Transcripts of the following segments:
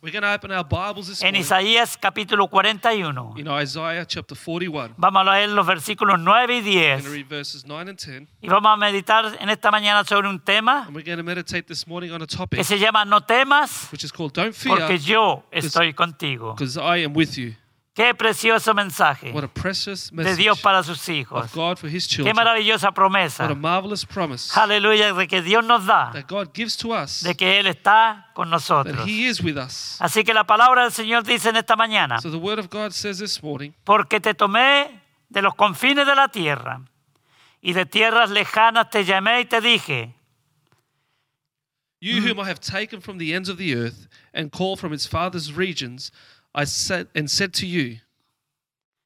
We're going to open our Bibles this en morning Isaías capítulo 41. in Isaiah chapter 41. Vamos a leer los versículos 9 y We're going 10 to read verses 9 and 10. y vamos a meditar en esta mañana sobre un tema And we're going to meditate this morning on a que topic se llama No temas which is called Don't Fear porque yo estoy contigo. because I am with you. Qué precioso mensaje What a precious de message Dios para sus hijos. of God for his Qué children. maravillosa What a promesa. marvelous promise Aleluya, de que Dios nos da, that God gives to us de que Él está con that nosotros. he is with us. Así que la palabra del Señor dice en esta mañana, So the word of God says this morning, porque te tomé de los confines de la tierra y de tierras lejanas te llamé y te dije, You whom I have taken from the ends of the earth and called from its farthest regions, I said and said to you,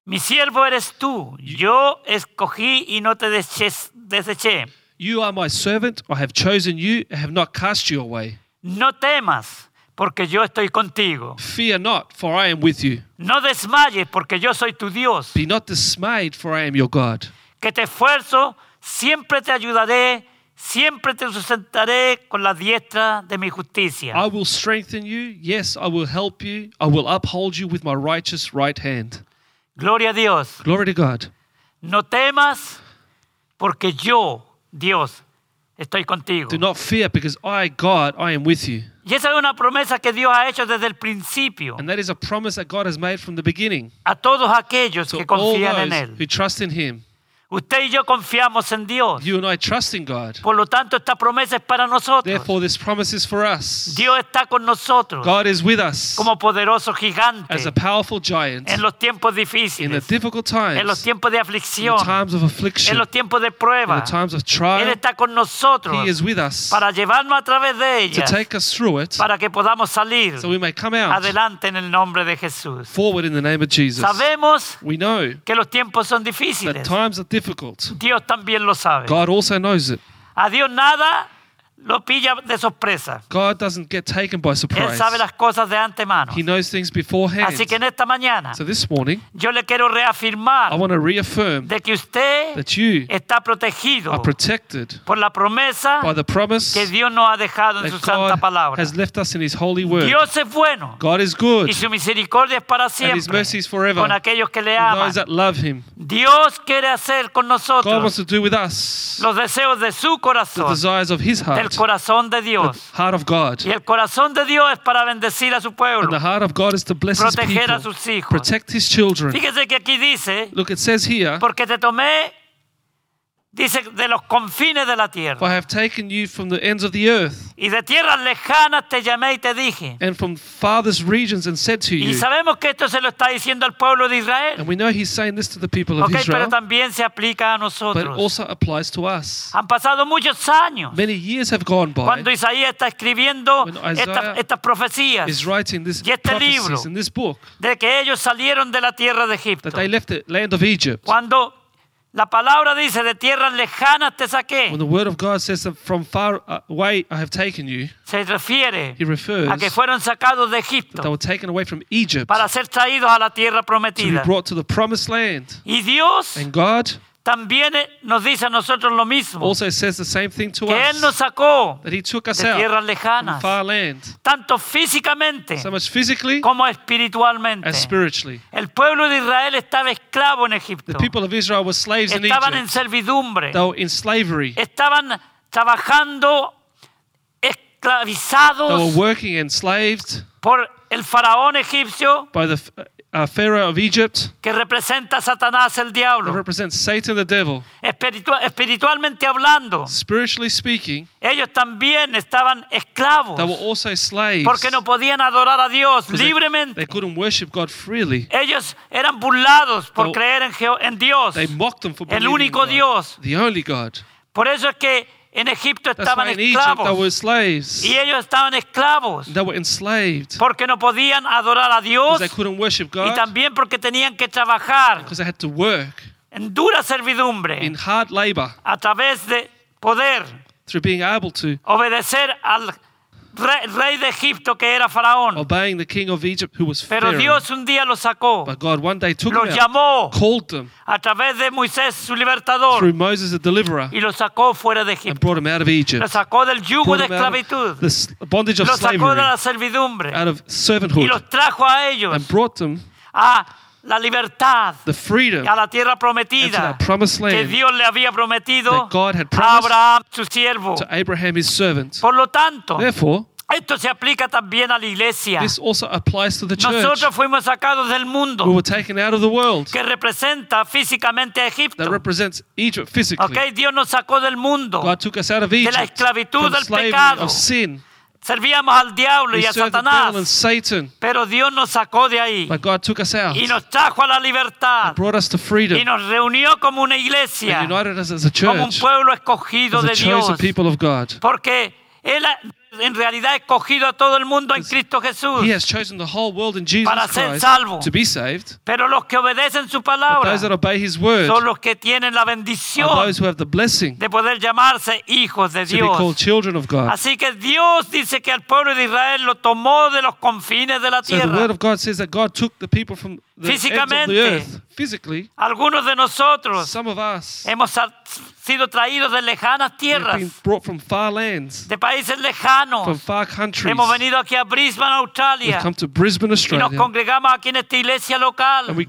mi siervo eres tú, yo escogí y no te deseché-. You are my servant, I have chosen you, and have not cast you away. No temas, porque yo estoy contigo. Fear not, for I am with you. No desmayes, porque yo soy tu Dios. Be not dismayed, for I am your God. Que te esfuerzo, siempre te ayudaré, siempre te sustentaré con la diestra de mi justicia. I will strengthen you, yes, I will help you, I will uphold you with my righteous right hand. Gloria a Dios. Glory to God. No temas, porque yo, Dios, estoy contigo. Do not fear, because I, God, I am with you. Y esa es una promesa que Dios ha hecho desde el principio And that is a promise that God has made from the beginning a todos aquellos to que all confían en those Él. who trust in Him. Usted y yo confiamos en Dios. You and I trust in God. Por lo tanto, esta promesa es para nosotros. Therefore, this promise is for us. Dios está con nosotros God is with us como poderoso gigante as a powerful giant en los tiempos in the difíciles, difficult en los times, tiempos de in aflicción, the times of en affliction, los tiempos de in prueba. the times of Él trial. está con nosotros He is with us para llevarnos a través de to ellas, take us through it para que podamos salir so we may come out adelante en el nombre de Jesús. forward in the name of Jesus. Sabemos We know que los tiempos son that difíciles. times are difficult. Dios también lo sabe. God also knows it. A Dios nada lo pilla de sorpresa. God doesn't get taken by Él surprise. sabe las cosas de antemano. He knows things beforehand. Así que en esta mañana So this morning, yo le quiero I reafirmar want to reaffirm de que usted that you está protegido are protected por la promesa by the promise que Dios nos ha dejado en su that santa God palabra. has left us in His holy word. Dios es bueno God is good y su misericordia es para and His siempre mercy is forever. con aquellos que le aman. those that love Him. Dios quiere hacer con God wants nosotros to do with us los deseos de su the corazón, desires of His heart, corazón de the Dios. heart of God. Y el corazón de Dios es para bendecir a su And pueblo, the heart of God is to bless His proteger a people, sus hijos. protect His children. Fíjese que aquí dice, Look, it says here, porque te tomé, dice, de los confines de la For I tierra. have taken you from the ends of the earth Y de tierras lejanas te llamé y te dije. and from farthest regions and said to Y you. sabemos que esto se lo está diciendo al pueblo de Israel. And we know He's saying this to the people of Ok, pero Israel, también se aplica a but it nosotros. also applies to us. Han pasado muchos años Many years have gone cuando by. Isaías está escribiendo estas, estas profecías Is writing this Y este libro. in this book de que ellos salieron de la tierra de Egipto. that they left the land of Egypt. Cuando la palabra dice de tierras lejanas te saqué, When the word of God says that from far away I have taken you, se refiere He refers a que fueron sacados de that they Egipto were taken away from Egypt para ser traídos a la tierra to be prometida. brought to the promised land. Y Dios And God también eh, nos dice a nosotros lo mismo, also says the same thing to que Él us nos sacó that He took us de tierras lejanas, far land, tanto físicamente so much physically como espiritualmente. as spiritually. El pueblo de Israel estaba esclavo en Egipto. The people of Israel were slaves in Estaban en Egypt. servidumbre. They were in slavery. Estaban trabajando They were esclavizados working enslaved por el faraón egipcio by the uh, Pharaoh of Egypt que representa a Satanás el that diablo. represents Satan the devil. Espiritua- espiritualmente hablando, Spiritually speaking, ellos también estaban esclavos they were also slaves. porque no podían adorar a Dios 'cause they- libremente. They couldn't worship God freely. Ellos eran burlados por They- creer en, en Dios. They mocked them for El único God, Dios. the only God. Por eso es que en Egipto estaban why in Egypt they were esclavos slaves. y ellos estaban esclavos They were enslaved porque no podían adorar a Dios because they couldn't worship y God también porque tenían que trabajar because they had to work en dura servidumbre, in hard labor, a través de poder through being able to obedecer al rey, rey de Egipto que era Faraón. obeying the king of Egypt who was Pero Pharaoh. Dios un día lo sacó, But God one day took los them out, llamó called them a través de Moisés, su libertador, through Moses, the deliverer, y lo sacó fuera de and Egipto. brought them out of Lo Egypt. sacó del yugo de out esclavitud. the bondage of Lo sacó de slavery, la servidumbre out of y servanthood, los trajo a ellos and brought them a la libertad, the freedom a la tierra prometida que Dios le había prometido that God had a Abraham, su siervo. to Abraham, his servant. Por lo tanto, Therefore, esto se aplica también a la iglesia. this also applies to the church. Nosotros fuimos sacados del mundo We were taken out of the world que representa físicamente a Egipto. that represents Egypt physically. Ok, Dios nos sacó del mundo. God took us out of la Egypt esclavitud from del slavery pecado. of sin. Servíamos al diablo y a Satanás. Satan, Pero Dios nos sacó de ahí but God took us out y nos trajo a la libertad brought us to freedom y nos reunió como una and iglesia, united us as a como un pueblo escogido de Dios. chosen people of God. Porque Él en realidad ha escogido a todo el mundo en Cristo Jesús. He has chosen the whole world in Jesus Para ser salvo. to be saved. Pero los que obedecen su palabra those that obey His word son los que tienen la are bendición those who have the blessing de poder llamarse hijos de to be called Dios. children of God. Así que Dios dice que al pueblo de Israel lo tomó de los confines de la So the word tierra. of God says that God took the people from Físicamente. physically. Algunos de nosotros Some of us hemos sido traídos de lejanas have tierras, been brought from far lands, de países from lejanos. far countries. Hemos venido aquí a Brisbane, Australia, come to Brisbane, y nos Australia, congregamos aquí en esta iglesia local. and we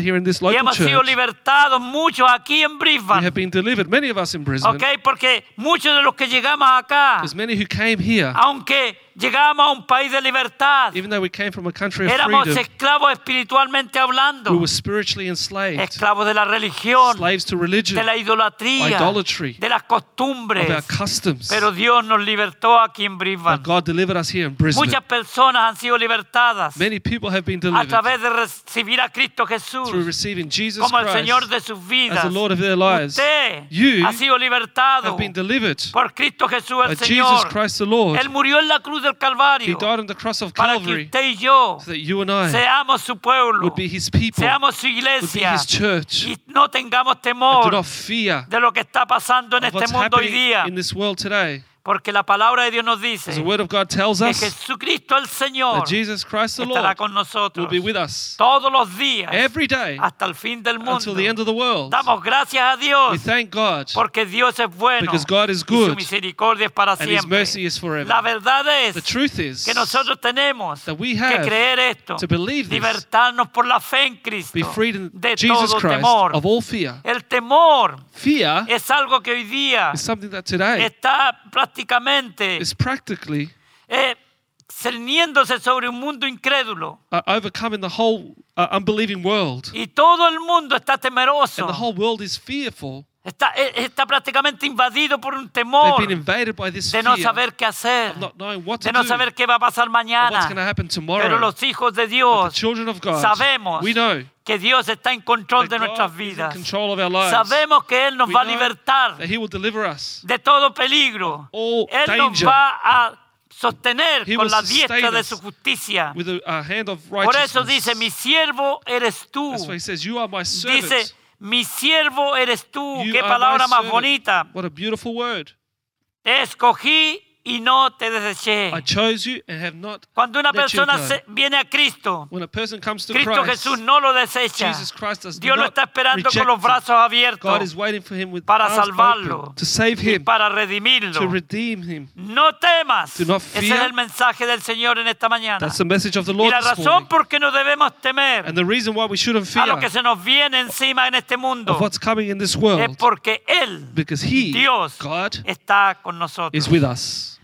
here in this Y local hemos sido church. libertados muchos aquí en We Brisbane. have been delivered, many of us in Brisbane. ¿Ok? Porque muchos de los que llegamos acá, many who came here, aunque llegamos a un país de libertad, even though we came from a country of éramos freedom, esclavos espiritualmente we hablando, were spiritually enslaved, esclavos de la religión, slaves to religion, de la idolatría, idolatry, de las of our costumbres. customs. Pero Dios nos libertó aquí en Brisbane. But God delivered us here in Brisbane. Muchas personas han sido libertadas Many people have been a delivered través de recibir a Cristo Jesús through receiving Jesus como el Señor Christ de sus as vidas. the Lord of their lives. Usted You ha sido libertado have been delivered por Cristo Jesús by el Jesus Señor. Christ the Lord. Él murió en la cruz del He Calvario died on the cross of para que Calvary usted y yo so that you and I seamos su pueblo, would be His people, seamos su would be iglesia His church, y no tengamos and do temor not fear de lo que está pasando en of este mundo hoy happening día. in this world today. Porque la palabra de Dios nos As the dice Word of God tells que us Jesucristo el Señor that Jesus Christ the estará Lord con will nosotros be with us todos los días every day hasta el fin del mundo. until the end of the world. Damos gracias a We Dios thank God porque Dios es bueno because God is y su good misericordia es para and His mercy is La forever. verdad The es truth is, que nosotros tenemos that we que have creer esto, to believe this, libertarnos por la fe en Cristo be freed in de Jesus todo Christ temor. of all fear. El temor Fear es algo que hoy día is something that today está prácticamente is practically eh, cerniéndose sobre un mundo incrédulo uh, overcoming the whole uh, unbelieving world. y todo el mundo está temeroso. And the whole world is fearful. Está, eh, está prácticamente invadido por un temor de no saber qué hacer, de no saber qué va a pasar mañana. Pero los hijos de Dios sabemos que Dios está en control de nuestras vidas. Sabemos que Él nos va a libertar that He will deliver us. de todo peligro. Él nos va a sostener He con la diestra de su justicia. with a, a hand of Por eso dice, mi siervo eres tú. Says. Dice, mi siervo eres tú. You Qué palabra más servant. bonita. What a beautiful word. Te escogí y no te deseché. I chose you and have not. Cuando una persona se- viene a Cristo, When a person comes to Cristo Christ, Jesús no lo desecha. Jesus Christ does Dios lo not está esperando con los brazos God abiertos is waiting for him with para arms salvarlo open to save y him, para to redimirlo. redeem him. No temas. Do not Ese es fear. el mensaje del Señor en esta mañana. That's the message of the Y Lord la this razón por qué no debemos temer And the reason why we shouldn't a fear lo que se nos viene encima en este mundo of what's coming in this es world porque Él, because He, Dios, God, está con nosotros. is with us.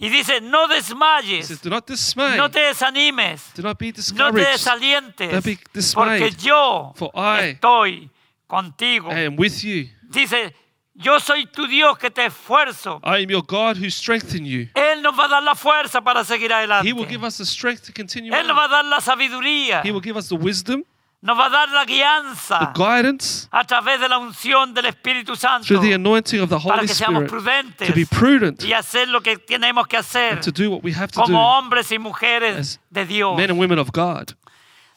Y dice, no He desmayes, says, Do not dismay. no te desanimes, Do not be no te desalientes, Don't be dismayed, porque yo for I estoy contigo. I am with you. Dice, yo soy tu Dios que te esfuerzo. I am your God who strengthen you. Él nos va a dar la fuerza para seguir adelante. He will give us the strength to continue Él nos va a dar la sabiduría, He will give us the wisdom, nos va a dar la the guianza guidance a través de la unción del Espíritu Santo through the anointing of the para Holy que seamos Spirit prudentes to be prudent y hacer lo que tenemos que hacer and to do what we have to como do hombres y mujeres de Dios. men and women of God.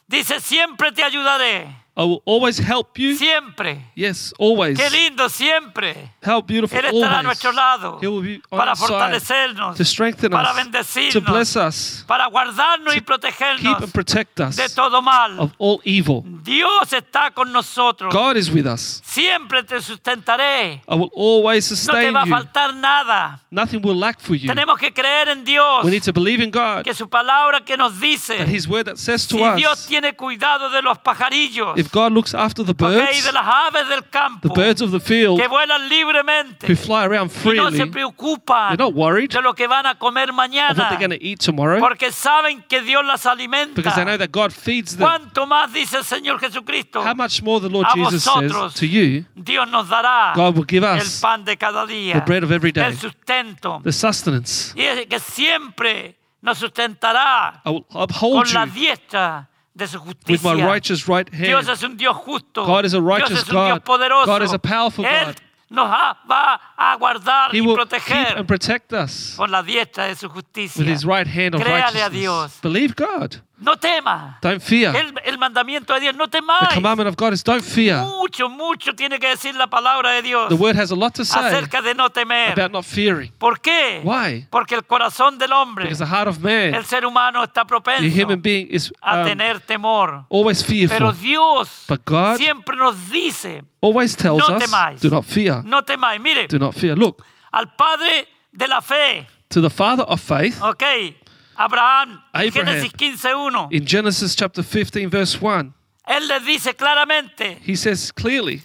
Dice, siempre te ayudaré. I will always help you. siempre. Yes, always. Qué lindo siempre. How beautiful Él estará a always. nuestro lado He will be on para our side fortalecernos, to strengthen para us, to bendecirnos, bless us, para guardarnos y keep protegernos and protect us de todo mal. of all evil. Dios está con nosotros. God is with us. Siempre te sustentaré. I will always No te sustain va a you. faltar nada. Nothing will lack for you. Tenemos que creer en Dios. We need to believe in God, Que su palabra que nos that dice, His word that says to si Dios us, tiene cuidado de los pajarillos, if God looks after the ok, birds, de las aves del campo, the birds of the field que vuelan libremente, who fly around y no se freely, preocupan they're not worried de lo que van a comer of what mañana, they're going to eat tomorrow porque saben que Dios las alimenta. because they know that God feeds them. ¿Cuánto más dice el Señor Jesucristo? How much more the Lord A Jesus vosotros. says to you, Dios nos dará God will give el us pan de cada día, the bread of every day, el sustento, the sustenance. y es que siempre nos sustentará I will uphold con la you diestra de su with my righteous right Dios hand. es un Dios justo. God is a Dios righteous es un Dios God. poderoso. God is a powerful Él God. nos ha- va a guardar He y will keep and protect us con la diestra de su justicia. with His right hand of Créale a righteousness. Dios. Believe God. No tema. Don't fear. El, el mandamiento de Dios, no The commandment of God is don't fear. Mucho, mucho tiene que decir la palabra de Dios The word has a lot to say acerca de no temer. about not fearing. ¿Por qué? Why? Porque el corazón del hombre, Because the heart of man, el ser humano está the human being, is a um, tener temor. always Pero fearful. Dios But God siempre nos dice, always tells no us, do not fear. no temáis. Mire, Do not fear. Look, al padre de la fe, to the father of faith, ok, Abraham, Abraham. Génesis 15.1, in Genesis chapter 15, verse 1, él le dice claramente he says clearly,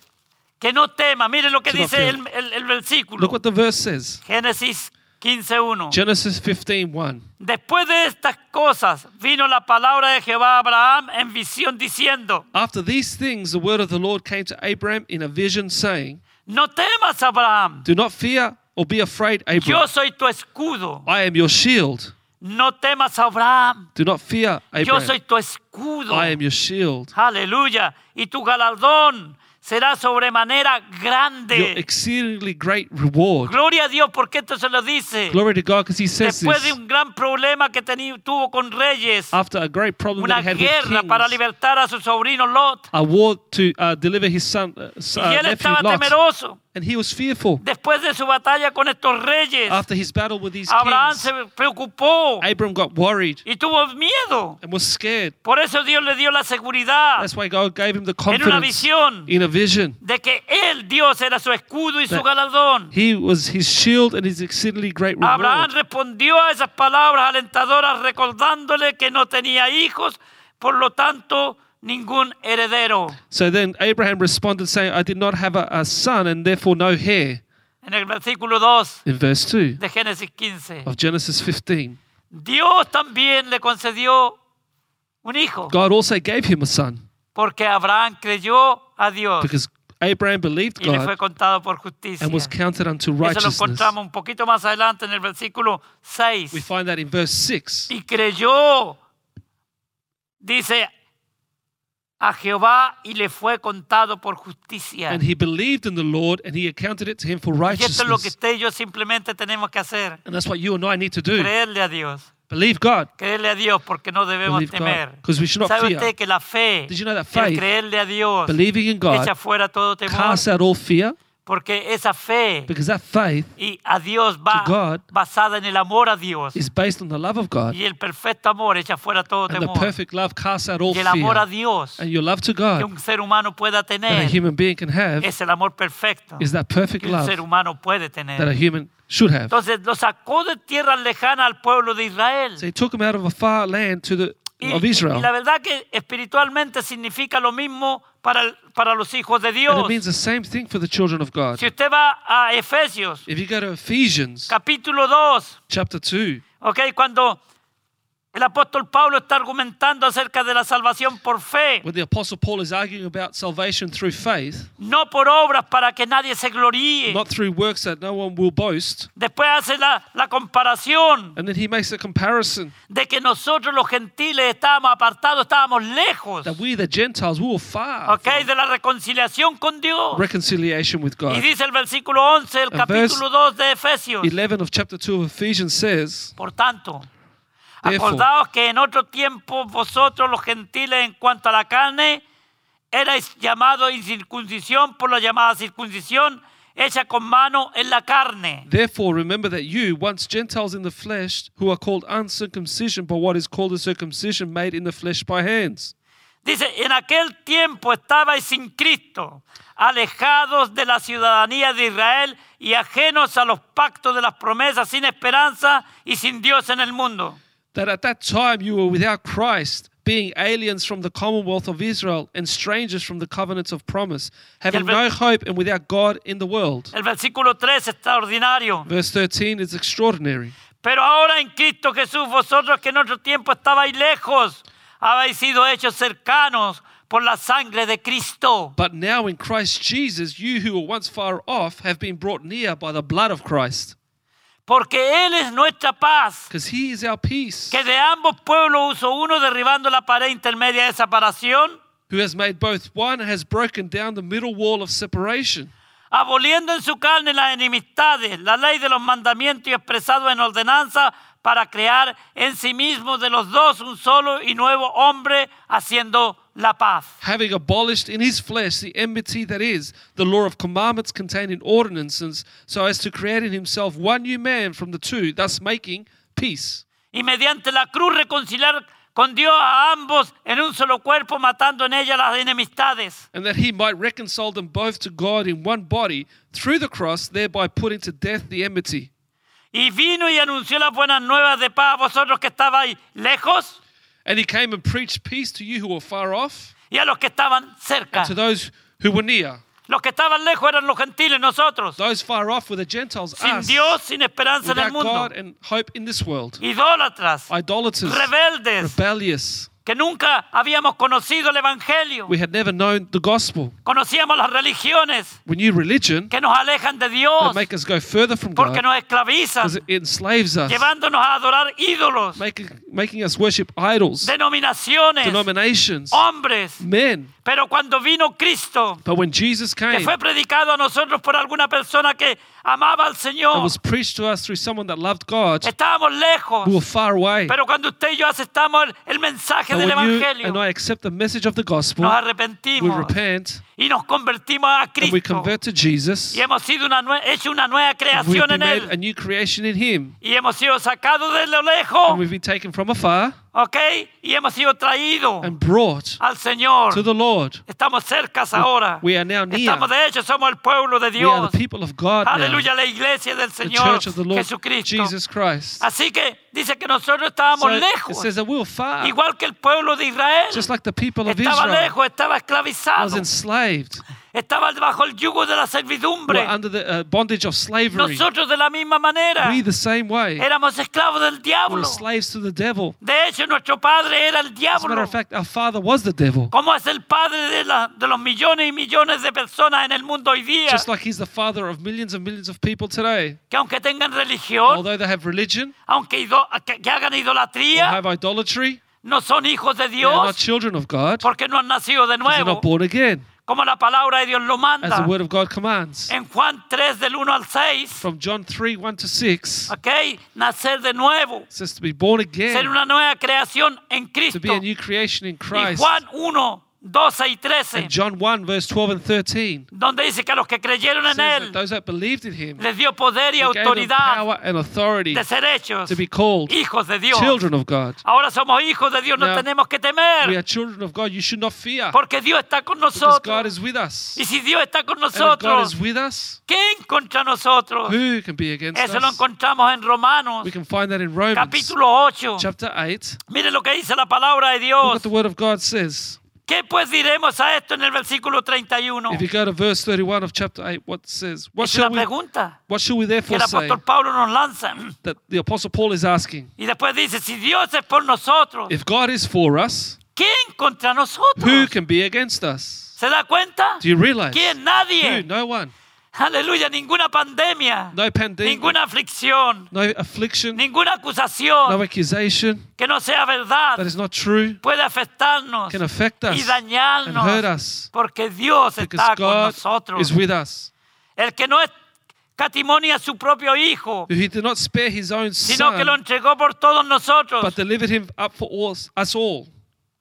que no tema. Mire lo que dice el, el- el versículo. look what the verse says. Génesis 15.1. Genesis 15, 1. Después de estas cosas vino la palabra de Jehová a Abraham en visión diciendo, After these things, the word of the Lord came to Abraham in a vision, saying, no temas Abraham, Do not fear or be afraid, yo Abraham. soy tu escudo. I am your shield. No temas Abraham, Do not fear, yo soy tu escudo. I am your shield. Aleluya. Y tu galardón será sobremanera Your grande. exceedingly great reward. Gloria a Dios porque esto se lo dice. Glory to God because he says Después de un gran problema que teni- tuvo con reyes, after a great problem una that he had guerra with para kings, libertar a su sobrino Lot. a war to uh, deliver his son, uh, Y uh, él nephew estaba Lot. temeroso. And he was fearful Después de su batalla con estos reyes, after his battle with these Abraham kings. se preocupó Abram got worried y tuvo miedo. and was scared. Por eso Dios le dio la seguridad That's why God gave him the en una confidence visión in a vision. de que él, Dios, era su escudo y su galardón. He was his shield and his exceedingly great Abraham reward. respondió a esas palabras alentadoras recordándole que no tenía hijos, por lo tanto, ningún heredero. So then Abraham responded, saying, I did not have a, a son and therefore no heir. En el versículo 2 In verse 2 de Génesis 15. of Genesis 15, Dios también le concedió un hijo, God also gave him a son porque Abraham creyó a Dios because Abraham believed y le fue God contado por justicia. and was counted unto Eso lo righteousness. encontramos un poquito más adelante en el versículo 6. We find that in verse 6. y creyó, dice, a Jehová y le fue contado por justicia. And he believed in the Lord and he accounted it to him for Y esto es lo que righteousness. usted y yo simplemente tenemos que hacer. And that's what you and I need to do. Creerle a Dios. Believe God. Creerle a Dios porque no debemos Believe God, temer. 'cause we should not ¿Sabe fear. usted que la fe, Did you know that el faith, creerle a Dios, Believing in God echa fuera todo temor? casts out all fear Porque esa fe because that faith y a Dios va To God basada en el amor a Dios. is based on the love of God. Y el perfecto amor echa fuera todo And the temor. perfect love casts out all Y el amor a fear. Dios And your love to que God un ser humano pueda that a tener human being can have es el amor perfecto is that perfect que un love ser humano puede that a tener. human should have. Entonces lo sacó de tierra lejana al pueblo de Israel. So he took him out of a far land to the Y, of y Israel. la verdad que espiritualmente significa lo mismo para, para los hijos de And Dios. it means the same thing for the children of God. Si usted va a Efesios If you go to Ephesians capítulo 2, chapter 2, ¿ok? Cuando el apóstol Pablo está argumentando acerca de la salvación por fe, when the apostle Paul is arguing about salvation through faith, no por obras para que nadie se gloríe. not through works that no one will boast, Después hace la, la comparación and then he makes a comparison de que nosotros los gentiles estábamos apartados, estábamos lejos, that we the Gentiles we were far ¿ok? from De la reconciliación con Dios. reconciliation with Y God. dice el versículo 11 del And capítulo 2 de Efesios. 11 of chapter 2 of Ephesians says, Por tanto, acordaos que en otro tiempo vosotros los gentiles en cuanto a la carne erais llamado incircuncisión por la llamada circuncisión hecha con mano en la carne. Therefore, remember that you, once Gentiles in the flesh, who are called uncircumcision by what is called a circumcision made in the flesh by hands. Dice, en aquel tiempo estabais sin Cristo, alejados de la ciudadanía de Israel y ajenos a los pactos de las promesas, sin esperanza y sin Dios en el mundo. That at that time you were without Christ, being aliens from the commonwealth of Israel and strangers from the covenants of promise, having no hope and without God in the world. El versículo 3 es extraordinario. Verse 13 is extraordinary. Pero ahora en Cristo Jesús, vosotros que en otro tiempo estabais lejos, habéis sido hechos cercanos por la sangre de Cristo. But now in Christ Jesus, you who were once far off have been brought near by the blood of Christ. Porque Él es nuestra paz, Because he is our peace, que de ambos pueblos uso uno derribando la pared intermedia de separación, who has made both one has broken down the middle wall of separation, aboliendo en su carne las enemistades, la ley de los mandamientos y expresado en ordenanza para crear en sí mismo de los dos un solo y nuevo hombre haciendo la paz. having abolished in his flesh the enmity that is, the law of commandments contained in ordinances, so as to create in himself one new man from the two, thus making peace. y mediante la cruz reconciliar con Dios a ambos en un solo cuerpo, matando en ella las enemistades. And that he might reconcile them both to God in one body through the cross, thereby putting to death the enmity. Y vino y anunció las buenas nuevas de paz a vosotros que estabais lejos And he came and preached peace to you who were far off, y a los que estaban cerca. and to those who were near. Los que estaban lejos eran los gentiles, nosotros. Those far off were the Gentiles, Sin us, Dios, sin esperanza en el mundo. God and hope in this world. Idólatras, Idolaters, rebeldes, rebellious. Que nunca habíamos conocido el Evangelio. We had never known the gospel. Conocíamos las religiones We knew religion que nos alejan de Dios that make us go further from porque nos esclavizan, because it enslaves us, llevándonos a adorar ídolos, making, making us worship idols, denominaciones, denominations, hombres. men. Pero cuando vino Cristo, But when Jesus que came fue predicado a nosotros por alguna persona que amaba al and Señor, was preached to us through someone that loved God, estábamos lejos. we were far away. Pero cuando usted y yo aceptamos el, el mensaje But del when you Evangelio, and I accept the message of the gospel, nos we arrepentimos repent y nos convertimos a and we convert to Jesus. Y hemos sido una hecho una nueva creación en made a new creation in Him, Y hemos sido sacados de lo and we've been taken from afar ¿ok? Y hemos sido traídos and brought al Señor. to the Lord. Estamos cercas ahora. We are now near. Estamos de hecho, somos el pueblo de We are the people of God Aleluya, la iglesia del the church of the Lord Jesucristo. Jesus Christ. Así que dice que nosotros estábamos So it lejos, says that we were far, igual que el pueblo de Israel. just like the people of Estaba Israel. lejos, estaba was esclavizado, enslaved, estaba bajo el yugo de la were servidumbre. under the uh, bondage of slavery. Nosotros de la misma manera We the same way. éramos esclavos del We diablo. were slaves to the devil. De hecho, nuestro padre era el As a matter diablo. of fact, our father was the devil. Como es el padre de, la- de los millones y millones de personas en el mundo hoy día, Just like he's the father of millions and millions of people today. que aunque tengan religión, Although they have religion aunque que, que hagan or idolatría, have idolatry, no son hijos de they are not Dios children of God. porque no han nacido de They're nuevo, not born again, como la palabra de Dios lo as manda. the word of God commands. En Juan 3 del 1 al 6, From John 3 1 to 6, it ¿ok? Nacer de nuevo, says to be born ser again, una nueva creación en to Cristo. be a new creation in Y Christ. Juan 1, 12 y 13, And John 1, verse 12 and 13, donde dice que a los que creyeron en Él those that believed in him, les dio poder y autoridad power and authority de ser hechos to be called hijos de Dios. children of God. Ahora somos hijos de Dios, no Now, tenemos que We temer, are children of God. You should not fear porque Dios está con because God nosotros. is with us. Y si Dios está con if God nosotros, is with us, ¿quién contra nosotros? who can be against Eso lo us? encontramos en Romanos, We can find that in Romans capítulo 8. chapter 8. Mire lo que dice la palabra de Look Dios. what the word of God says. ¿Qué pues diremos a esto en el versículo 31? If you go to verse 31 of chapter 8, what says? What Es shall we, what shall we que therefore el say? apóstol Pablo nos lanza. That the apostle Paul is asking. Y después dice, si Dios es por nosotros, If God is for us, ¿quién contra who can be against us? ¿Se da cuenta? Do you realize? ¿Quién? Who? No one. Aleluya, ninguna pandemia, No pandemic. ninguna aflicción, No affliction. ninguna acusación No accusation que no sea verdad that is not true puede afectarnos can affect us y and hurt dañarnos us porque Dios because está con God nosotros. is with us. El que no escatimonia a su propio Hijo, he did not spare his own sino que lo entregó por todos nosotros. but delivered him up for all, us all.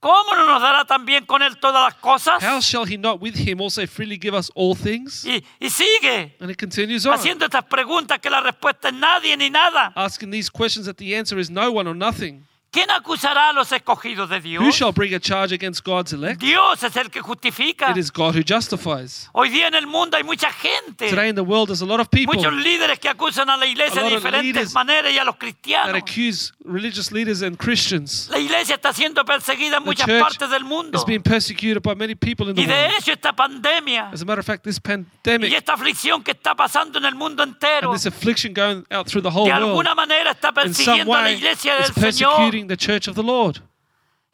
¿Cómo no nos dará también con él todas las cosas? How shall he not with him also freely give us all things? Y, y sigue And it continues on, haciendo estas preguntas que la respuesta es nadie ni nada. asking these questions that the answer is no one or nothing. ¿Quién acusará a los escogidos de Who Dios? shall bring a charge against God's elect? Dios es el que justifica. It is God who justifies. Hoy día en el mundo hay mucha gente, Today in the world, there's a lot of people muchos líderes que acusan a la iglesia de diferentes maneras y a los that cristianos. accuse religious leaders and Christians. La iglesia está siendo perseguida en The muchas partes del mundo. is being persecuted by many people in the Y de world. hecho esta pandemia As a matter of fact, this y pandemic esta aflicción que está pasando en el mundo entero, and this affliction going out through the whole de world alguna manera está persiguiendo a la iglesia del Señor. Persecuting the church of the Lord.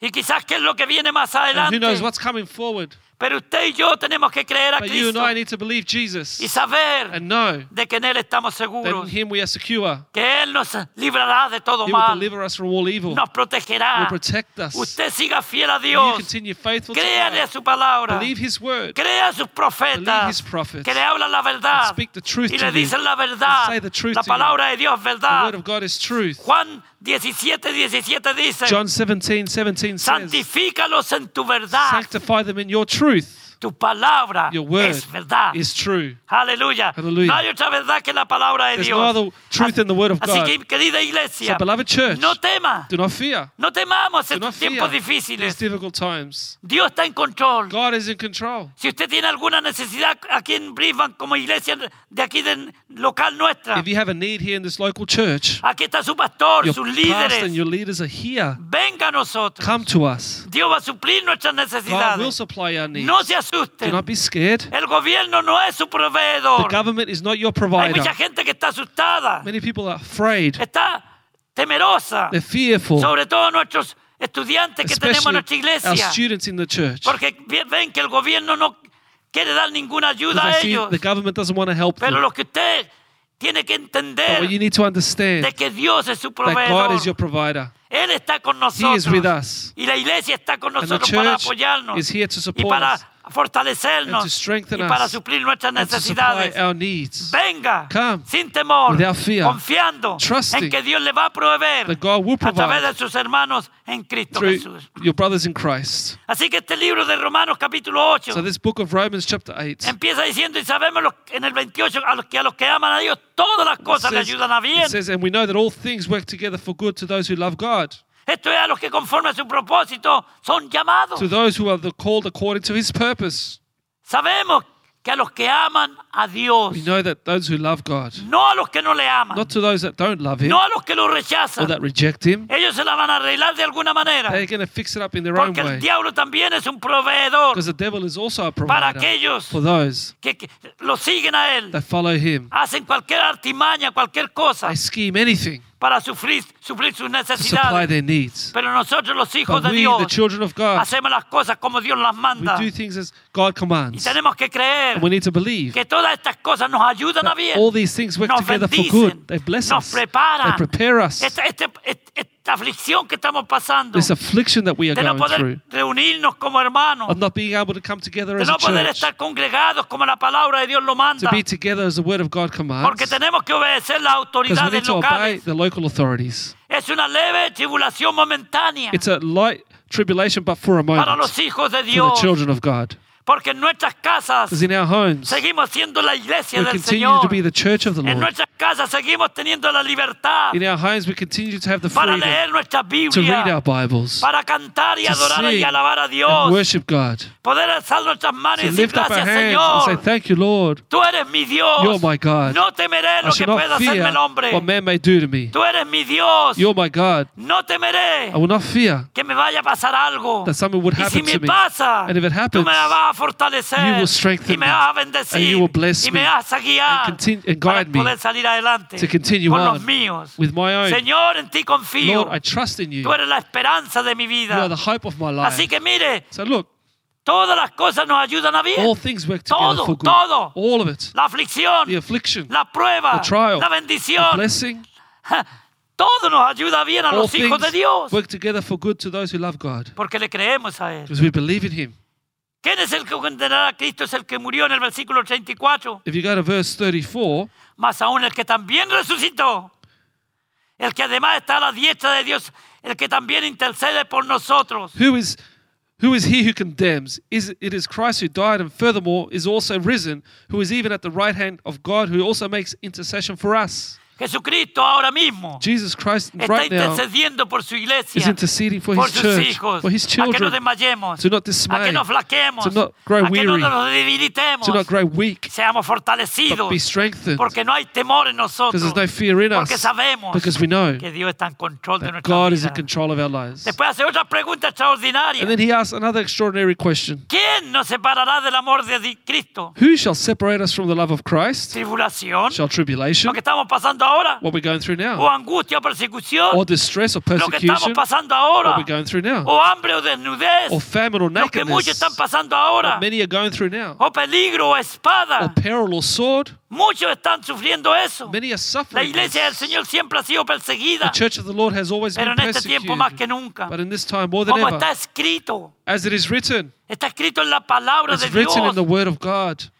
Y quizás qué es lo que viene más And who adelante. knows what's coming forward? Pero usted y yo tenemos que creer a But you and Cristo I need to believe Jesus y saber and know de que en Él estamos that in seguros, Him we are secure. que Él nos librará de todo He will mal, deliver us from all evil. nos protegerá. will protect us. Usted siga fiel a You Dios, continue faithful to créale a God. su palabra, Believe His word. crea a sus Believe profetas His prophets. que le hablan la verdad Speak the truth y to le you. dicen la verdad. Say the truth La to you. palabra de Dios es The word verdad. of God is truth. Juan 17, 17 dice, John 17, 17 says, santifícalos en tu verdad. Sanctify them in your truth. Tu palabra Your word es verdad. is true. Aleluya. Hallelujah. No hay otra verdad que la palabra de There's Dios. no other truth in the word of Así God. que, querida iglesia, So, beloved church, no tema. do not fear. No temamos Do not estos fear tiempos these difíciles. difficult times. Dios está en control. God is in control. Si usted tiene alguna necesidad aquí en Brisbane como iglesia de aquí de local nuestra, If you have a need here in this local church, aquí está su pastor, your sus pastor and líderes. your leaders are here. Venga a nosotros. Come to us. Dios va a suplir nuestras God will necesidades. supply our needs. No se Do not be scared. El gobierno no es su The government is not your Hay provider. mucha gente que está asustada, Many people are afraid. está temerosa, They're fearful, sobre todo nuestros estudiantes que tenemos en especially nuestra our students in the church. porque ven que el gobierno no quiere dar ninguna ayuda a ellos. the government doesn't want to help Pero them. lo que usted tiene que entender you need to understand de que Dios es su that God is your provider. Él está con He is with us. Y la iglesia está con nosotros para church apoyarnos is here to y support para us fortalecernos and to strengthen y para suplir nuestras necesidades. our needs. Venga Come sin temor, fear, confiando en que Dios le va a proveer a través de sus hermanos en Cristo Jesús. your brothers in Christ. Así que este libro de Romanos capítulo 8 So this book of Romans chapter 8 empieza diciendo y sabemos los- en el 28 a los que a los que aman a Dios todas las cosas le says, ayudan a bien. it says, and we know that all things work together for good to those who love God, Esto es a los que conforme a su propósito son llamados. to those who are the called according to His purpose. Sabemos que a los que aman a Dios, We know that those who love God, no a los que no le aman, not to those that don't love Him no a los que lo or rechazan, that reject Him, ellos se la van a arreglar de alguna manera. they're going to fix it up in their own Porque el way. diablo también es un proveedor Because the devil is also a para provider aquellos for those que, que lo siguen a él. that follow Him. Hacen cualquier artimaña, cualquier cosa They scheme anything para sufrir, suplir sus to supply necesidades. their needs. Pero nosotros los hijos But de we, Dios, the children of God, hacemos las cosas como Dios las we manda. do things as God Y commands. tenemos que creer And we need to believe que todas estas cosas nos ayudan a that bien. all these things work nos together for bendicen, good. They bless nos us. preparan. They prepare us. Esta, este- et- esta aflicción que estamos pasando, This affliction that we are de no going poder through, reunirnos como hermanos, of not being able to come together de as a no poder church, estar congregados como la palabra de Dios lo to manda, be together as the word of God porque commands, tenemos que obedecer las autoridades to locales. the local authorities. Es una leve tribulación momentánea. It's a light tribulation, but for a para moment, los hijos de for the Dios, children of God. Porque en nuestras casas Because in our homes, seguimos siendo la iglesia we del continue Señor. to be the church of the En Lord. nuestras casas seguimos teniendo la libertad In our homes, we continue to have the para freedom leer nuestra to read Biblia, our Bibles, para cantar y to adorar y sing alabar a and Dios, worship God, poder alzar nuestras manos y decir gracias and say, Thank you, Lord. Tú eres mi Dios. You're my God. No temeré I lo que pueda hacerme el hombre. what man may do to me. Tú eres mi Dios. You're my God. No temeré I will not fear que me vaya a pasar algo. that something would Y si happen to me me. pasa, And if it tú happens, me vas a fortalecer you will strengthen y me me. vas a And you will bless y me me. vas a guiar And continue- and guide me poder salir adelante to continue con los on míos. with my own. Señor, en ti confío. Lord, I trust in you. Tú eres la esperanza de mi You are the hope of my life. Así que mire, So look, todas las cosas nos ayudan a bien. all things work together Todo, for good. todo. All of it. La aflicción, The affliction, la prueba, the trial, la the bendición, blessing, todo nos ayuda bien a all los hijos de Dios. work together for good to those who love God. Porque le creemos a Él. Because we believe in Him. ¿Quién es el que condenará a Cristo? Es el que murió en el versículo 34. If you go to verse 34, Más aún el que también resucitó. El que además está a la diestra de Dios. El que también intercede por nosotros. who is Who is he who condemns? Is it is Christ who died and furthermore is also risen, who is even at the right hand of God, who also makes intercession for us. Jesucristo ahora mismo Jesus Christ está right now por su is interceding for por his sus church, hijos, for his a que no children, desmayemos, to not a que dismay, no flaquemos, to not grow a que no weary, nos debilitemos, to not grow weak, seamos but be strengthened. porque no hay temor en Because nosotros, there's no fear in porque us. sabemos Because we know que Dios está en control de that nuestra God is in control of our lives. Después hace otra pregunta extraordinaria. And then he asks another extraordinary question ¿Quién nos separará del amor de Cristo? Who shall separate us from the love of Christ? ¿Tribulación? Shall tribulation, ¿Lo que estamos pasando ahora? what we're going through ¿O now, angustia o persecución? or distress or ¿Lo que estamos persecution, pasando what we're going through now, ¿O hambre o desnudez? or famine or Lo que muchos nakedness, están pasando ahora. what many are going through now, ¿O peligro o or peril or sword, Muchos están sufriendo eso. many are La suffering. iglesia del. Señor siempre ha sido The church of the Lord has always Pero been en este tiempo más que nunca. but in this time more than Como está ever, escrito. as it is written, Está escrito en la palabra de it's written in the word of God.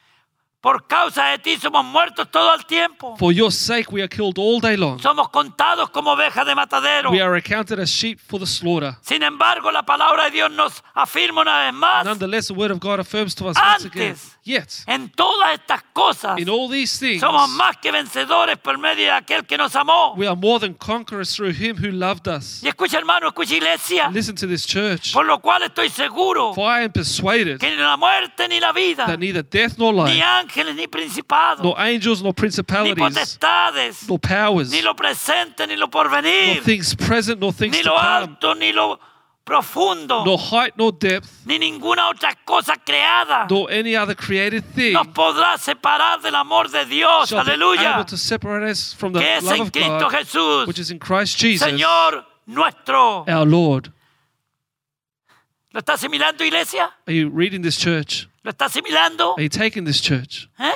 Por causa de ti somos muertos todo el tiempo. For your sake we are killed all day long. Somos contados como ovejas de matadero. We are accounted as sheep for the slaughter. Sin embargo, la palabra de Dios nos afirma una vez más, Nonetheless, the word of God affirms to us once again. Yet, en todas estas cosas, in all these things, somos más que vencedores por medio de aquel que nos amó. we are more than conquerors through him who loved us. Y escucha hermano, escucha iglesia, Listen to this church. por lo cual estoy seguro For I am persuaded que ni la muerte ni la vida, that neither death nor ni life, ángeles ni principados, nor angels nor ni principalities, potestades, nor powers, ni lo presente ni lo nor porvenir, things present nor things ni to lo come, alto ni lo profundo, nor height nor depth, ni ninguna otra cosa creada nor any other created thing nos podrá separar del amor de Dios. shall be Aleluya. able to separate us from the Que es love en Cristo God, Jesús, which is in Christ Jesus, Señor nuestro. our Lord. ¿Lo está asimilando, iglesia? Are you reading this church? ¿Lo está asimilando? Are you taking this church? ¿Eh?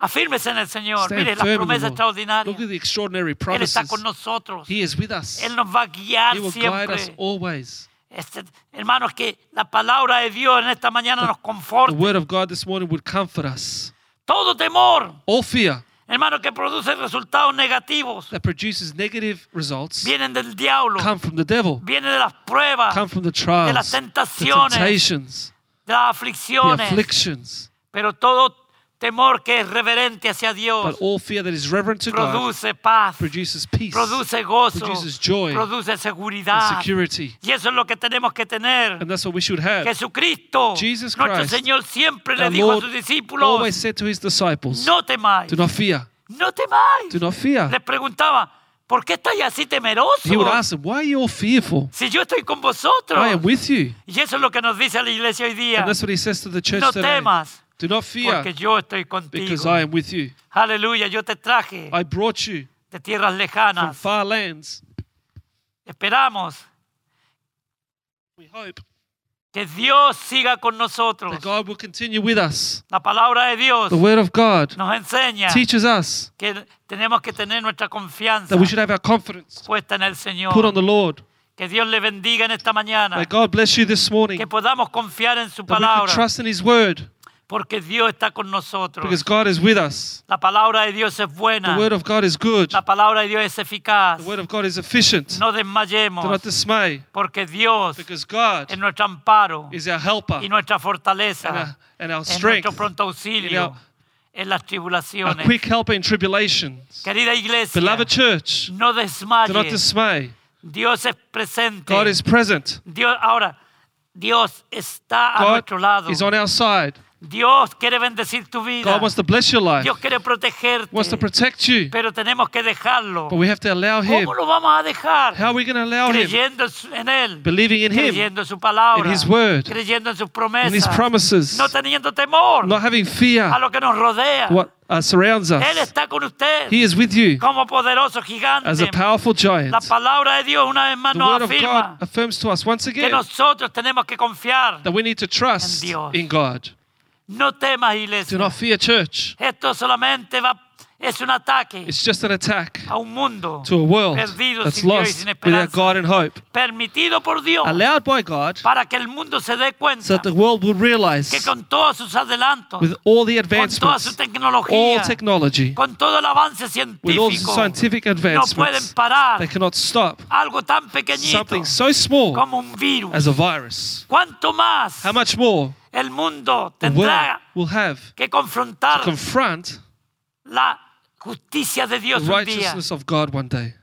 Afírmese en el Señor. Stand Mire las the promesas Lord. extraordinarias. Look at the extraordinary Él está promises. con nosotros. He is with us. Él nos va a guiar He will guide us siempre. always. Este, hermanos, que la palabra de Dios en esta mañana nos The conforte. word of God this morning would comfort us. Todo temor, All fear hermanos, que produce resultados negativos, that produces negative results vienen del diablo, come from the devil, vienen de las pruebas, come from the de trials, las the tentaciones, temptations, de las the aflicciones. afflictions. Pero todo temor que es reverente hacia Dios But all fear that is reverent to God produce paz, produces peace produce gozo, produces joy produce and seguridad. security. Y eso es lo que tenemos que tener. And that's what we should have. Jesucristo, Jesus nuestro Señor, siempre le dijo a sus discípulos, always said to his disciples, no temáis, Do not fear. no temáis. Do not fear. Les preguntaba, ¿por qué estáis así temerosos? He would ask them, Why are you all fearful? Si yo estoy con vosotros. I am with you. Y eso es lo que nos dice la iglesia hoy día. And that's what he says to the church No today. temas, Do not fear porque yo estoy contigo. because I am with you. Aleluya, yo te traje I brought you de tierras from lejanas. far lands. Esperamos We hope que Dios siga con nosotros. that God will continue with us. La palabra de Dios The word of God nos enseña teaches us que tenemos que tener nuestra confianza that we should have our confidence puesta en el put on the Lord. Que Dios le bendiga en esta mañana. May God bless you this morning. Que podamos confiar en su That we can trust in His word Porque Dios está con nosotros. because God is with us. La palabra de Dios es The word of God is good. La palabra de Dios es eficaz. The word of God is efficient. No Do not dismay Porque Dios because God es nuestro amparo is our helper y nuestra and our, fortaleza. and our Es nuestro pronto auxilio en las tribulaciones. quick helper in tribulations. Querida iglesia, Beloved church, no do not dismay. Dios es presente. God is present. Dios, ahora, Dios está a God nuestro lado. is on our side. Dios quiere bendecir tu vida. God wants to bless your life, Dios quiere protegerte. wants to protect you, Pero tenemos que dejarlo. but we have to allow Him. ¿Cómo lo vamos a dejar? How are we going to allow Him? Creyendo en en Él. Believing in Him, creyendo en su palabra. in His word, creyendo en sus in His promises, No teniendo temor not having a fear lo que nos rodea. what uh, surrounds Él us. está con usted He is with you como poderoso gigante. as a powerful giant. La palabra de Dios una vez más The nos word of God affirms to us once que again nosotros tenemos que confiar. that we need to trust En Dios. in God. No temas, Do iglesia. not fear, church. Esto solamente va, es un ataque It's just an attack a un mundo to a world perdido that's sin lost sin without God and hope. permitido por Dios Allowed by God para que el mundo se dé so that the world will que realize con todos sus adelantos, with all the con toda su advancements, all technology, con todo el avance with all the científico, scientific no pueden advancements, parar they cannot stop algo tan pequeñito something so small como un virus. as a virus. ¿Cuánto más How much more el mundo the world tendrá will have que to confrontar confront la justicia de the Dios un día? righteousness of God one day.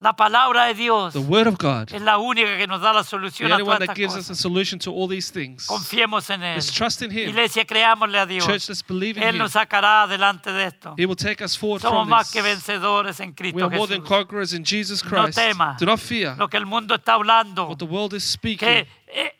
La palabra de Dios The Word of God, es la única que nos da la solución the a only todas one that estas gives us a cosas. solution to all these things. Confiemos en Él. Let's trust in Him. Iglesia, creámosle a Dios. Church, let's believe in Él Him. nos sacará adelante de esto. He will take us forward Somos from más que this. vencedores en We Cristo are more than Jesús. conquerors in Jesus Christ. temas. Do not fear Lo que el mundo está hablando, what the world is speaking. que eh,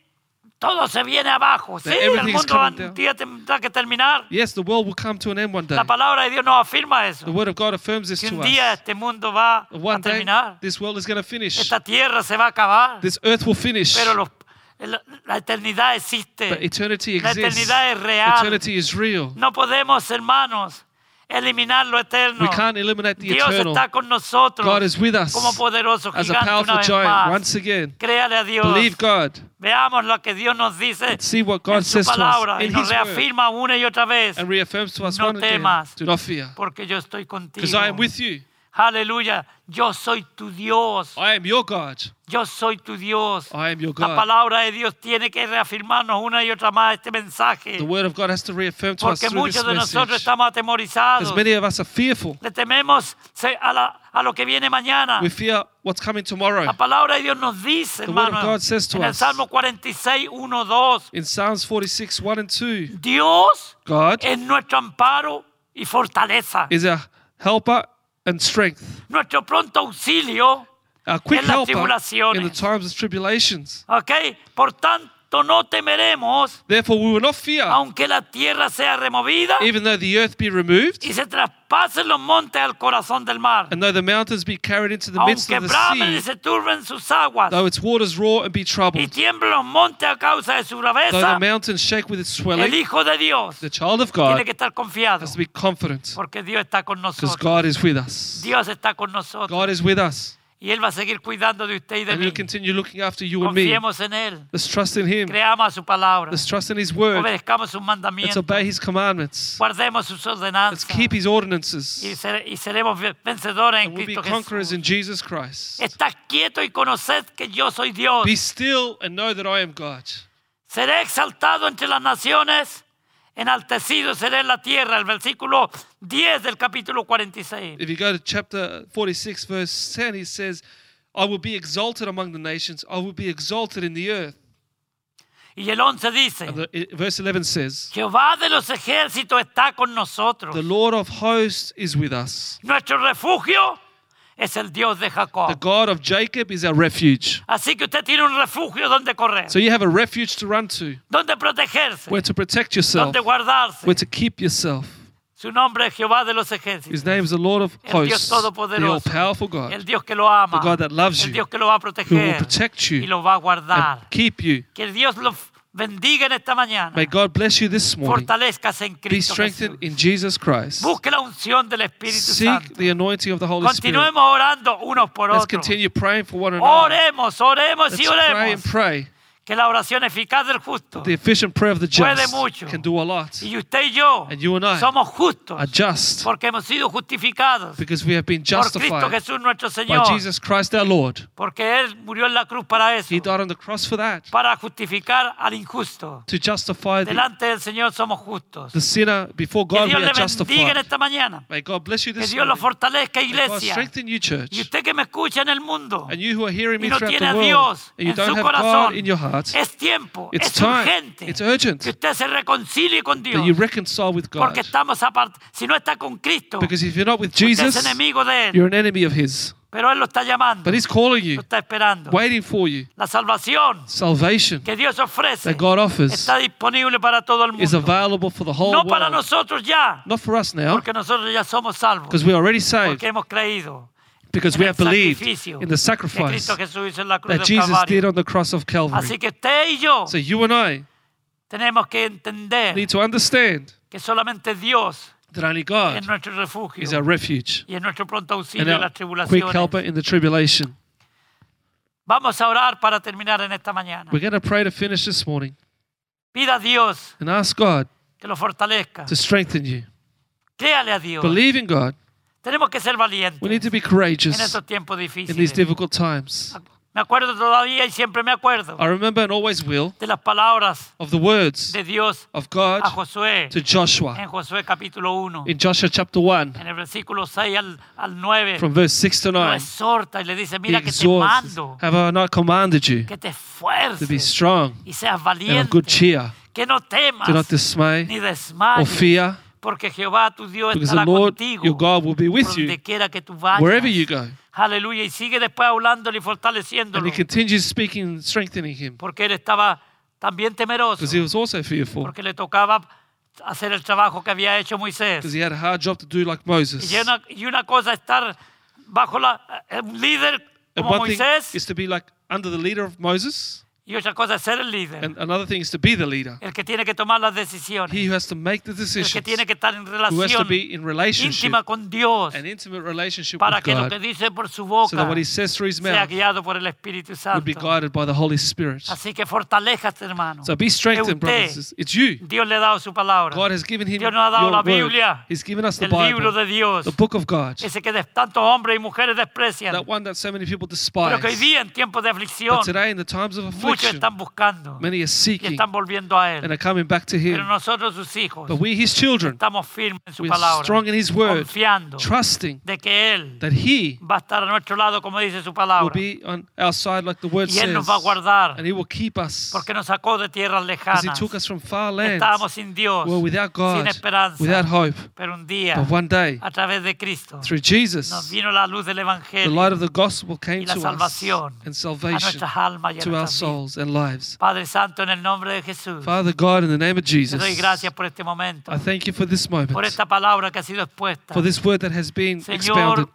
todo se viene abajo. Sí, el mundo un día tendrá que terminar. Yes, the world will come to an end one day. La palabra de Dios nos afirma eso. The Word of God affirms this Que to un día este mundo va a day, terminar. this world is going to finish. Esta tierra se va a acabar. This earth will finish. Pero los- la, la eternidad existe. Eternity La exists. eternidad es real. Eternity is real. No podemos, hermanos, eliminar lo eterno. We can't eliminate the Dios eternal. está con nosotros God is with us como poderoso as a powerful una vez giant más. once again. Créale a Dios. Believe God. Veamos lo que Dios nos dice See what en God su says to palabra us y nos Word reafirma una y otra vez and reaffirms to us No one again. temas. Do not fear, porque yo estoy contigo. because I am with you. Aleluya. Yo soy tu Dios. I am your God. Yo soy tu Dios. I am your La God. palabra de Dios tiene que reafirmarnos una y otra más este mensaje. The Word of God has to reaffirm to us Porque this muchos de nosotros message. estamos atemorizados. As many of us are fearful, Le tememos a, la- a lo que viene mañana. we fear what's coming tomorrow. La palabra de Dios nos dice, The word of hermano, God says to en el us. Salmo 46, 1, 2, In Psalms 46, 1 and 2, Dios God es nuestro amparo y fortaleza, is a helper and strength, nuestro pronto auxilio, a quick En helper in the times of tribulations. ¿ok? Por tanto, no temeremos, Therefore, we will not fear, aunque la tierra sea removida even though the earth be removed, y se traspasen los montes al corazón del mar, and though the mountains be carried into the midst of the y sea, se turben sus aguas though its waters roar and be y troubled, tiemblen los montes a causa de su though the mountains shake with its el swelling, Hijo de Dios the child of tiene God que estar confiado has to be confident porque Dios está con because. God is with us. Dios está con nosotros God is with us, y Él va a seguir cuidando de usted y de and mí. He'll continue looking after you and me. Confiemos en Él, Let's trust in Him. creamos su palabra, Let's trust in His word. obedezcamos sus Let's mandamientos, obey His commandments. guardemos sus Let's ordenanzas keep His y, ordinances. y seremos vencedores en And we'll be Cristo conquerors Jesús. in Jesus Christ. Estad quieto y conoced que yo soy Dios. Be still and know that I am God. Seré exaltado entre las naciones, enaltecido seré en la tierra. El versículo 10 del capítulo 46. If you go to chapter 46, verse 10, He says, I will be exalted among the nations, I will be exalted in the earth. Y el 11 dice, the, verse 11 says, Jehová de los ejércitos está con nosotros. The Lord of hosts is with us. Nuestro refugio es el Dios de The God of Jacob is our refuge. Así que usted tiene un refugio donde correr, So you have a refuge to run to, donde protegerse, where to protect yourself, donde guardarse. where to keep yourself. Su nombre es Jehová de los ejércitos. His name is the Lord of El Dios hosts, the all-powerful God, El Dios que lo ama. the God that loves El you, Dios que lo va a who will proteger protect y you lo va a and keep you. Que Dios lo bendiga en esta mañana. May God bless you this morning. Fortalezcase en Be strengthened Jesús. in Jesus Christ. Busque la unción del Espíritu Seek Santo. the anointing of the Holy Spirit. Continuemos orando unos por Let's otros. continue praying for one another. Oremos, oremos Let's y pray oremos. and pray. Que la oración eficaz del justo The efficient prayer of the Puede just mucho. can do a lot. y usted y yo And you and I somos justos are just porque hemos sido justificados because we have been por Cristo justified Jesús nuestro by Señor. Jesus Christ our Lord. Porque Él murió en la cruz para eso. He died on the cross for that, Para justificar al injusto. to justify the, Delante del Señor somos justos. the sinner before Que God. Dios We le are bendiga en justified. esta mañana. May God bless you Que this Dios lo morning. fortalezca, May God iglesia. strengthen you, Y usted que me escucha en el mundo And you who are hearing me y no throughout tiene a the world, Dios and you en su God corazón, in your es tiempo, it's es time, urgente it's urgent que usted se reconcilie con Dios. that you reconcile with God. Porque estamos aparte. Si no está con Cristo, Because if you're not with usted es Jesus, enemigo de Él. you're an enemy of His. Pero Él lo está llamando. But He's calling Lo you, está esperando. waiting for you. La salvación Salvation que Dios ofrece that God offers está disponible para todo el is mundo. available for the whole No para world. nosotros ya, Not for us now, porque nosotros ya somos salvos. because we're already saved, Porque hemos creído because we have believed in the sacrifice Cristo Jesús hizo en la cruz that Jesus did on the cross of Calvary. Así que usted y yo So you and I que need to understand que solamente Dios that only es God nuestro refugio is our refuge y es nuestro pronto and our quick helper in the tribulation. Vamos a orar para terminar en esta mañana. We're going to pray to finish this morning Pida a Dios and ask God que lo fortalezca. to strengthen you. Créale a Dios. Believe in God. Tenemos que ser We need to be en courageous estos tiempos in these difficult times. Ah, me acuerdo todavía y siempre me acuerdo I remember and always will de las palabras of the words de Dios of God a Josué to Joshua en Josué capítulo 1, in Joshua chapter 1 en el versículo 6 al, al 9. from verse 6 to Lo 9. exhorta y le dice, mira que te mando, Have I not commanded you que te to be strong y seas and of good cheer? que no temas Do not dismay ni or fear, porque Jehová tu Dios because the estará Lord contigo your God will be with donde you quiera que tú vayas. wherever you go. Aleluya. Y sigue después hablándole y And fortaleciéndolo. he continues speaking and strengthening him Porque él estaba también temeroso. because he was also fearful Porque le tocaba hacer el trabajo que había hecho Moisés. because he had a hard job to do like Y Moses. una, y una cosa es estar bajo la, eh, un líder And como one thing Moisés is to be like under the leader of Moses, y otra cosa es ser el líder. and another thing is to be the leader. El que tiene que tomar las decisiones. He who has to make the El que decisions, tiene que estar en who has to relación be in relationship, íntima con Dios. an intimate relationship Para with que lo que God, dice por su so boca that what he says through his sea mouth guiado por el Espíritu would Santo. be guided by the Holy Spirit. Así que fortalezcate, hermano. So be strengthened, brothers. It's you. Dios le ha dado su palabra. God has given him Dios nos ha dado la word. Biblia, He's given us the el libro Bible, de Dios. the book of God, Ese que tantos hombres y mujeres desprecian. that one that so many people Pero que hoy despise. día en tiempos de aflicción But today, in the times of muchos están buscando many are y seeking están volviendo a and Él. are coming back to Pero Him. nosotros sus hijos But we, His children, estamos firmes en su palabra. strong in His word, Confiando trusting de que Él that He va a estar a nuestro lado como dice su will palabra. be on our side, like the word Y Él says, nos va a guardar and He will keep us porque nos sacó de tierras as He lejanas. took us from far lands. Estábamos sin Dios, We were without sin God, esperanza. without hope. Pero un día, But one day, a través de Cristo, through nos Jesus, vino la luz del the Evangelio light of the gospel came y la to us, salvación and a salvation nuestras almas y a to our nuestras vidas. Souls and lives. Padre Santo, en el nombre de Jesús, Father God, in the name of te Jesus, doy gracias por este momento, I thank you for this por moment, esta palabra que ha sido expuesta. for this word that has been Señor, expounded.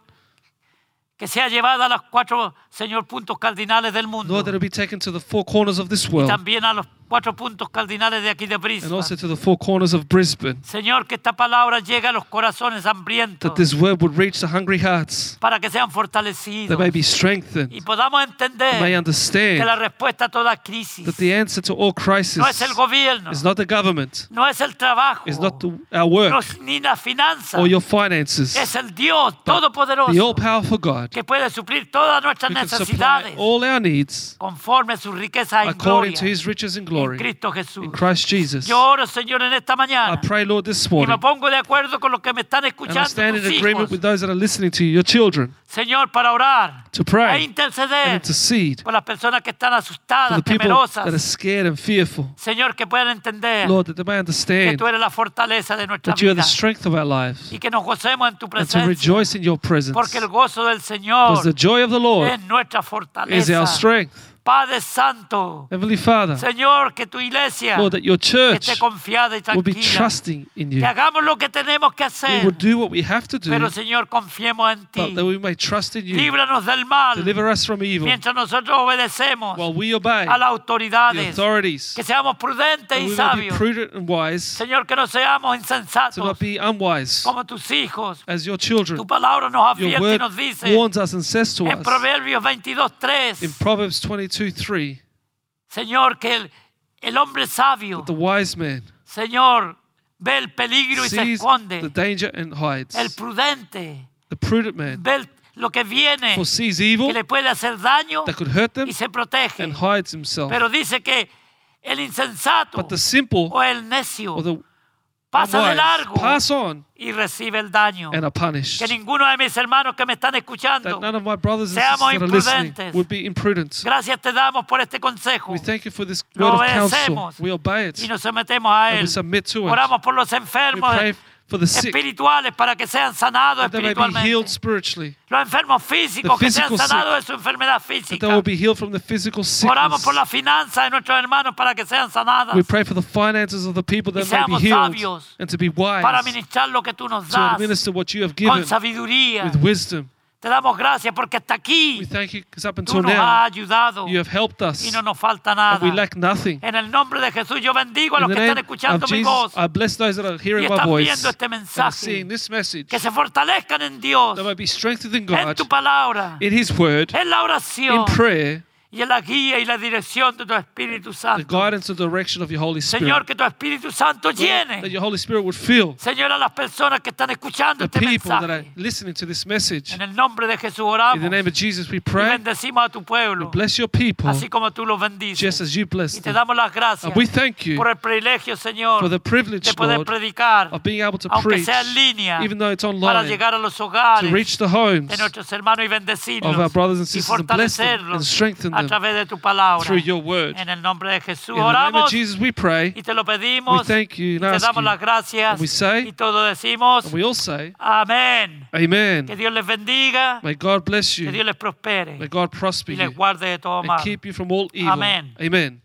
que sea llevada a los cuatro, Señor, puntos cardinales del mundo. Lord, that it be taken to the four corners of this y world también a los cuatro puntos cardinales de aquí de and Brisbane. also to the four corners of Brisbane. Señor, que esta palabra llegue a los corazones hambrientos That this word would reach the hungry hearts, para que sean that fortalecidos may be strengthened, y podamos may entender que la understand respuesta a toda crisis that the answer to all no es el gobierno, is not the government, no es el trabajo, is not the, our no work es ni la finanza, or your finances, es el Dios the Todopoderoso all-powerful God que puede suplir todas nuestras who can supply necesidades all our needs conforme a su riqueza y according gloria. to His riches and en glory Cristo Jesús. in Christ Jesus. Yo oro, Señor, en esta I pray, Lord, this y me morning, pongo de acuerdo con los que me están and I stand in agreement hijos, with those that are listening to you, your children, Señor, para orar to e pray and intercede por las personas que están for asustadas, the people that are scared and fearful. Señor, que puedan entender Lord, that they may que understand tú eres la fortaleza de nuestra that you are the strength of our lives y que nos gocemos en tu and to rejoice in your presence. porque el gozo del Because the joy of the Lord es nuestra is our strength. Padre Santo, Heavenly Father, Señor, que tu iglesia Lord, that your church esté confiada y will be tranquila. trusting in you. Que hagamos lo que tenemos que We hacer, will do what we have to do, pero Señor, confiemos en but ti. that we may trust in you. Líbranos del mal Deliver us from evil mientras nosotros obedecemos while we obey a las the autoridades. authorities. Que seamos prudentes y we be sabios. prudent and wise, Señor, que no seamos to insensatos not be unwise como tus hijos. as your children. Tu palabra nos Your advierte y word nos dice warns us and says to en us Proverbios in 22.3, Proverbs 22 3 Señor, que el, el hombre sabio, the wise man Señor, ve el peligro y se sees the esconde. danger and hides. El prudente The prudent man ve el- lo que viene foresees que evil le puede hacer daño that could hurt them y se protege. and hides himself. Pero dice que el insensato But the simple o el necio or the pasa de largo pass on y recibe el daño. and are punished. Que ninguno de mis hermanos que me están That escuchando, none of my brothers and Seamos sisters that are listening imprudentes. would be imprudent. gracias te damos por este consejo We thank you for this Lo word of counsel. obedecemos. We obey it y nos sometemos a and Él. we submit to it. Oramos por los We enfermos pray for the sick espirituales para que sean sanados that they may be healed espiritualmente. spiritually, Los enfermos físicos que sean sanados de su enfermedad that they física. will be healed from the physical sickness. Oramos por las finanzas de nuestros hermanos para que sean sanadas. We pray for the finances of the people that may be healed sabios and to be wise, Para ministrar lo que tú nos to das administer what you have con given sabiduría with wisdom Te damos gracias porque hasta aquí We thank you because up tú nos has ayudado you have helped us y no nos falta nada. we lack nothing. En el nombre de Jesús yo bendigo a los que están escuchando mi Jesus, voz, I bless those that are hearing y están viendo este mensaje. seeing this message. que se fortalezcan en Dios, They might be strengthened in en tu palabra, in His Word, en la in oración prayer, y la guía y la dirección de tu Espíritu the Santo. guidance and direction of your Holy Señor, Spirit. que tu Espíritu Santo That llene, your Holy Spirit would fill Señor, a las personas que están escuchando the este people that are mensaje. listening to this message. En el nombre de Jesús In oramos the name of Jesus, we y pray. bendecimos a tu pueblo, Bless your people así como tú los bendices. just as you bless Y te them. damos las gracias And we thank you por el privilegio, Señor, for the privilege, de poder Lord, predicar, of being able to aunque preach, sea en línea, even though it's para online, llegar a los to hogares reach the homes de nuestros hermanos y bendecirlos of our brothers and y sisters and bless them fortalecerlos and strengthen a través de tu palabra. through your word. En el nombre de Jesús In the name of Jesus, we pray y te lo pedimos We thank you y and te ask damos you. las gracias And we say- y todos decimos and we all say, amén. Que Amen. Dios les bendiga, May God bless que you. Dios les prospere May God prosper y les guarde de todo and keep you from all evil. Amén. Amen.